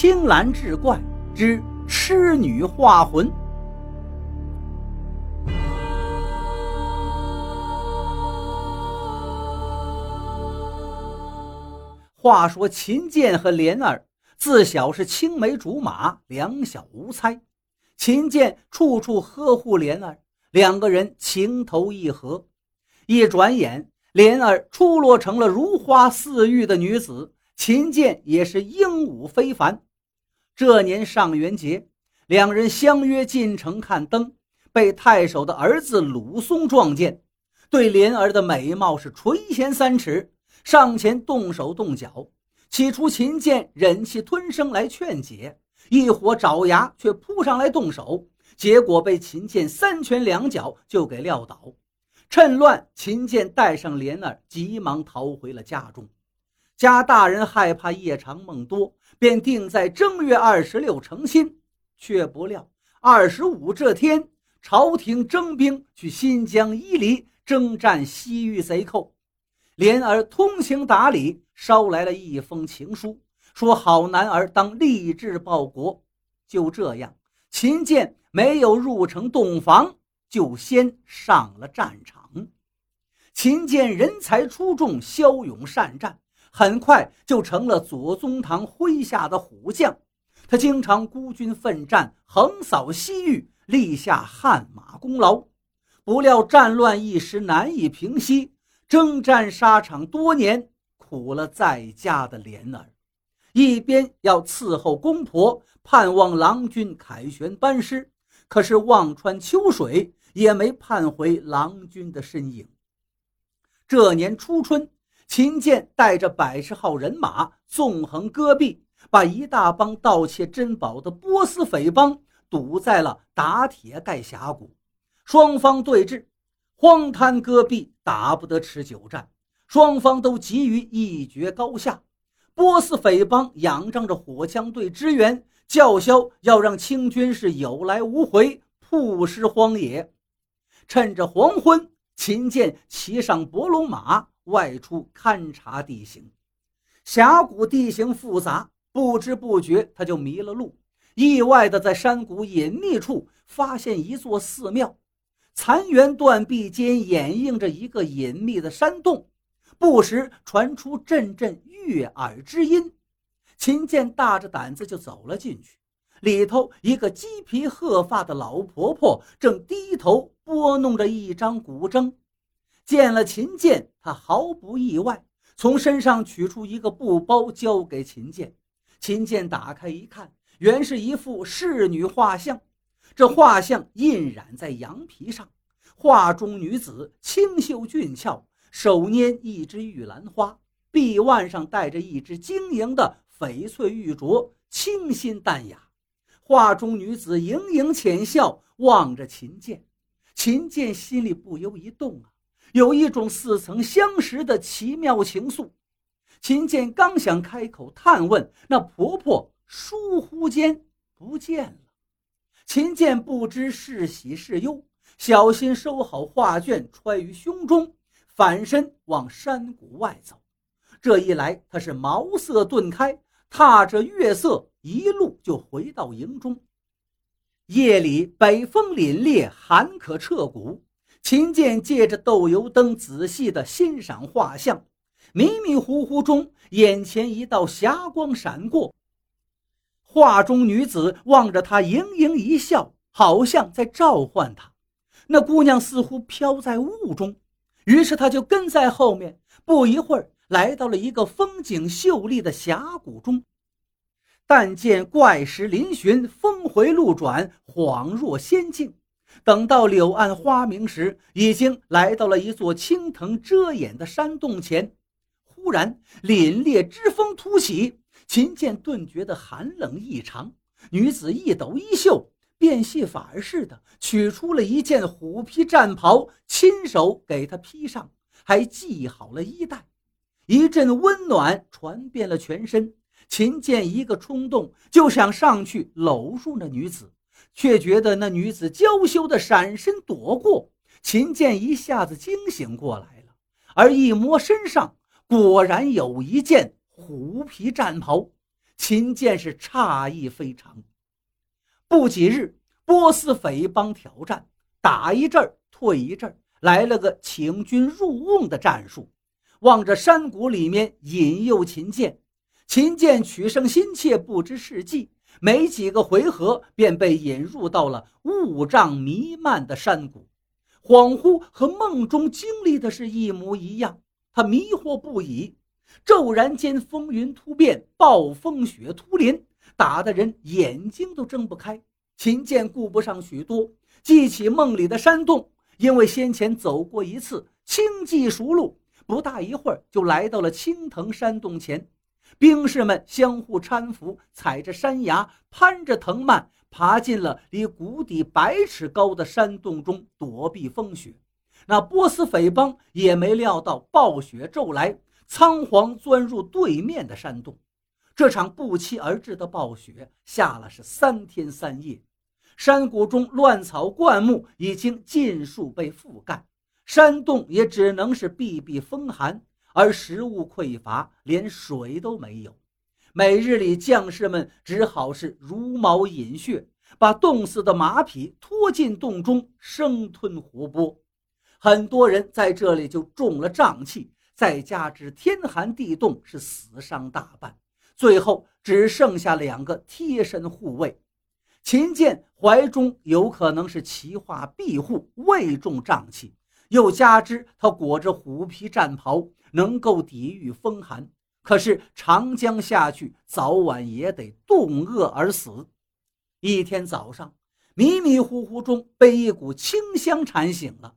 青蓝志怪之痴女化魂。话说秦剑和莲儿自小是青梅竹马，两小无猜。秦剑处处呵护莲儿，两个人情投意合。一转眼，莲儿出落成了如花似玉的女子，秦剑也是英武非凡。这年上元节，两人相约进城看灯，被太守的儿子鲁松撞见，对莲儿的美貌是垂涎三尺。上前动手动脚，起初秦剑忍气吞声来劝解，一伙爪牙却扑上来动手，结果被秦剑三拳两脚就给撂倒。趁乱，秦剑带上莲儿，急忙逃回了家中。家大人害怕夜长梦多，便定在正月二十六成亲，却不料二十五这天，朝廷征兵去新疆伊犁征战西域贼寇。莲儿通情达理，捎来了一封情书，说好男儿当立志报国。就这样，秦剑没有入城洞房，就先上了战场。秦剑人才出众，骁勇善战，很快就成了左宗棠麾下的虎将。他经常孤军奋战，横扫西域，立下汗马功劳。不料战乱一时难以平息。征战沙场多年，苦了在家的莲儿，一边要伺候公婆，盼望郎君凯旋班师，可是望穿秋水，也没盼回郎君的身影。这年初春，秦剑带着百十号人马纵横戈壁，把一大帮盗窃珍宝的波斯匪帮堵在了打铁盖峡谷，双方对峙。荒滩戈壁打不得持久战，双方都急于一决高下。波斯匪帮仰仗着火枪队支援，叫嚣要让清军是有来无回，曝尸荒野。趁着黄昏，秦剑骑上伯龙马外出勘察地形。峡谷地形复杂，不知不觉他就迷了路，意外的在山谷隐秘处发现一座寺庙。残垣断壁间掩映着一个隐秘的山洞，不时传出阵阵悦耳之音。秦剑大着胆子就走了进去，里头一个鸡皮鹤发的老婆婆正低头拨弄着一张古筝。见了秦剑，他毫不意外，从身上取出一个布包交给秦剑。秦剑打开一看，原是一幅仕女画像。这画像印染在羊皮上，画中女子清秀俊俏，手拈一支玉兰花，臂腕上戴着一只晶莹的翡翠玉镯，清新淡雅。画中女子盈盈浅笑，望着秦剑。秦剑心里不由一动啊，有一种似曾相识的奇妙情愫。秦剑刚想开口探问，那婆婆疏忽间不见了。秦剑不知是喜是忧，小心收好画卷，揣于胸中，反身往山谷外走。这一来，他是茅塞顿开，踏着月色，一路就回到营中。夜里，北风凛冽，寒可彻骨。秦剑借着豆油灯，仔细地欣赏画像。迷迷糊糊中，眼前一道霞光闪过。画中女子望着他，盈盈一笑，好像在召唤他。那姑娘似乎飘在雾中，于是他就跟在后面。不一会儿，来到了一个风景秀丽的峡谷中。但见怪石嶙峋，峰回路转，恍若仙境。等到柳暗花明时，已经来到了一座青藤遮掩的山洞前。忽然，凛冽之风突起。秦剑顿觉得寒冷异常，女子一抖衣袖，变戏法似的取出了一件虎皮战袍，亲手给他披上，还系好了衣带。一阵温暖传遍了全身。秦剑一个冲动，就想上去搂住那女子，却觉得那女子娇羞的闪身躲过。秦剑一下子惊醒过来了，而一摸身上，果然有一件。虎皮战袍，秦剑是诧异非常。不几日，波斯匪帮挑战，打一阵退一阵，来了个请君入瓮的战术，望着山谷里面引诱秦剑。秦剑取胜心切，不知是计，没几个回合便被引入到了雾障弥漫的山谷，恍惚和梦中经历的是一模一样。他迷惑不已，骤然间风云突变，暴风雪突临，打的人眼睛都睁不开。秦剑顾不上许多，记起梦里的山洞，因为先前走过一次，轻骑熟路，不大一会儿就来到了青藤山洞前。兵士们相互搀扶，踩着山崖，攀着藤蔓，爬进了离谷底百尺高的山洞中，躲避风雪。那波斯匪帮也没料到暴雪骤来，仓皇钻入对面的山洞。这场不期而至的暴雪下了是三天三夜，山谷中乱草灌木已经尽数被覆盖，山洞也只能是避避风寒。而食物匮乏，连水都没有。每日里，将士们只好是茹毛饮血，把冻死的马匹拖进洞中生吞活剥。很多人在这里就中了瘴气，再加之天寒地冻，是死伤大半。最后只剩下两个贴身护卫。秦剑怀中有可能是奇化庇护，未中瘴气，又加之他裹着虎皮战袍。能够抵御风寒，可是长江下去，早晚也得冻饿而死。一天早上，迷迷糊糊中被一股清香馋醒了。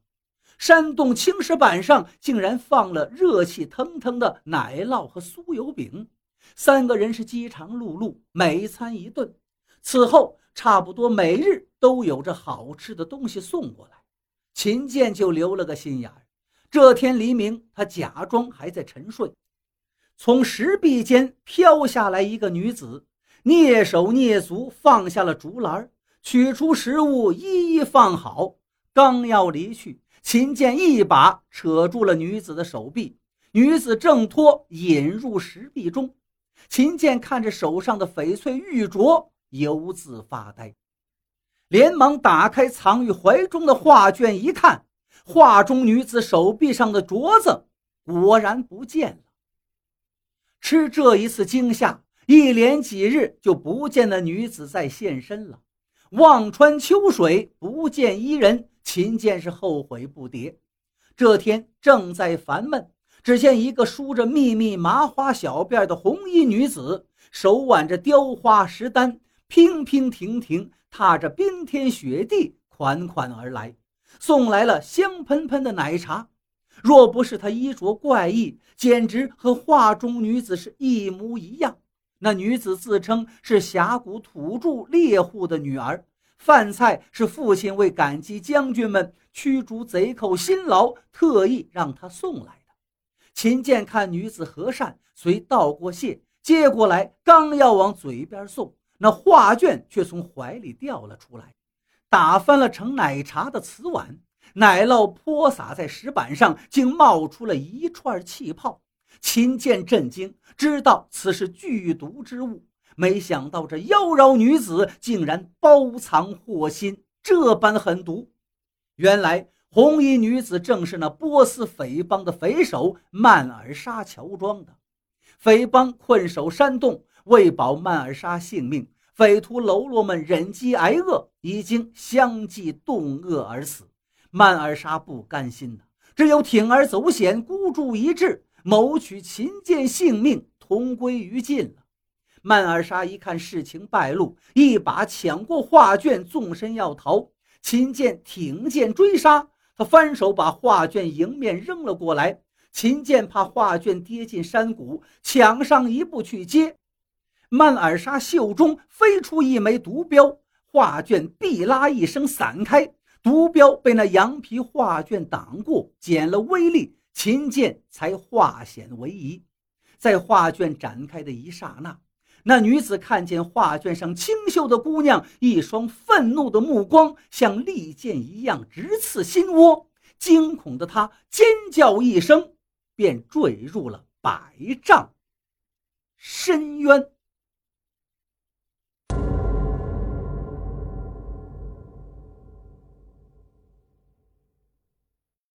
山洞青石板上竟然放了热气腾腾的奶酪和酥油饼，三个人是饥肠辘辘，每餐一顿。此后，差不多每日都有着好吃的东西送过来，秦剑就留了个心眼。这天黎明，他假装还在沉睡，从石壁间飘下来一个女子，蹑手蹑足放下了竹篮，取出食物一一放好。刚要离去，秦剑一把扯住了女子的手臂，女子挣脱，引入石壁中。秦剑看着手上的翡翠玉镯，犹自发呆，连忙打开藏于怀中的画卷一看。画中女子手臂上的镯子果然不见了。吃这一次惊吓，一连几日就不见那女子再现身了。望穿秋水，不见伊人，秦剑是后悔不迭。这天正在烦闷，只见一个梳着密密麻花小辫的红衣女子，手挽着雕花石单，娉娉婷婷，踏着冰天雪地，款款而来。送来了香喷喷的奶茶，若不是她衣着怪异，简直和画中女子是一模一样。那女子自称是峡谷土著猎户的女儿，饭菜是父亲为感激将军们驱逐贼寇辛劳，特意让她送来的。秦剑看女子和善，遂道过谢，接过来，刚要往嘴边送，那画卷却从怀里掉了出来。打翻了盛奶茶的瓷碗，奶酪泼洒在石板上，竟冒出了一串气泡。秦剑震惊，知道此是剧毒之物。没想到这妖娆女子竟然包藏祸心，这般狠毒。原来红衣女子正是那波斯匪帮的匪首曼尔沙乔装的。匪帮困守山洞，为保曼尔莎性命。匪徒喽啰们忍饥挨饿，已经相继冻饿而死。曼尔莎不甘心呐，只有铤而走险，孤注一掷，谋取秦剑性命，同归于尽了。曼尔莎一看事情败露，一把抢过画卷，纵身要逃。秦剑挺剑追杀，他翻手把画卷迎面扔了过来。秦剑怕画卷跌进山谷，抢上一步去接。曼尔莎袖中飞出一枚毒镖，画卷“毕拉”一声散开，毒镖被那羊皮画卷挡过，减了威力，秦剑才化险为夷。在画卷展开的一刹那，那女子看见画卷上清秀的姑娘，一双愤怒的目光像利剑一样直刺心窝，惊恐的她尖叫一声，便坠入了百丈深渊。